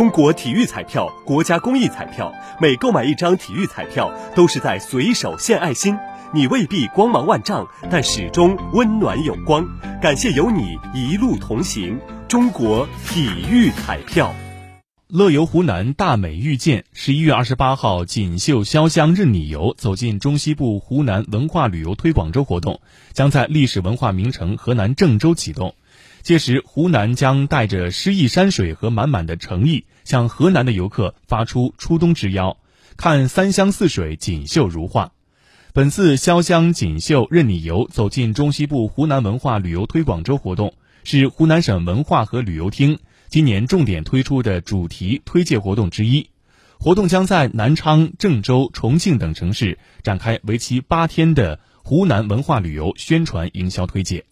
中国体育彩票，国家公益彩票，每购买一张体育彩票，都是在随手献爱心。你未必光芒万丈，但始终温暖有光。感谢有你一路同行。中国体育彩票，乐游湖南大美遇见，十一月二十八号锦绣潇湘任你游，走进中西部湖南文化旅游推广周活动，将在历史文化名城河南郑州启动。届时，湖南将带着诗意山水和满满的诚意，向河南的游客发出初冬之邀，看三湘四水锦绣如画。本次潇湘锦绣任你游，走进中西部湖南文化旅游推广周活动，是湖南省文化和旅游厅今年重点推出的主题推介活动之一。活动将在南昌、郑州、重庆等城市展开为期八天的湖南文化旅游宣传营销推介。